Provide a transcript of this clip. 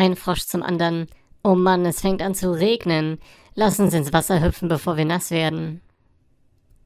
Ein Frosch zum anderen. Oh Mann, es fängt an zu regnen. Lass uns ins Wasser hüpfen, bevor wir nass werden.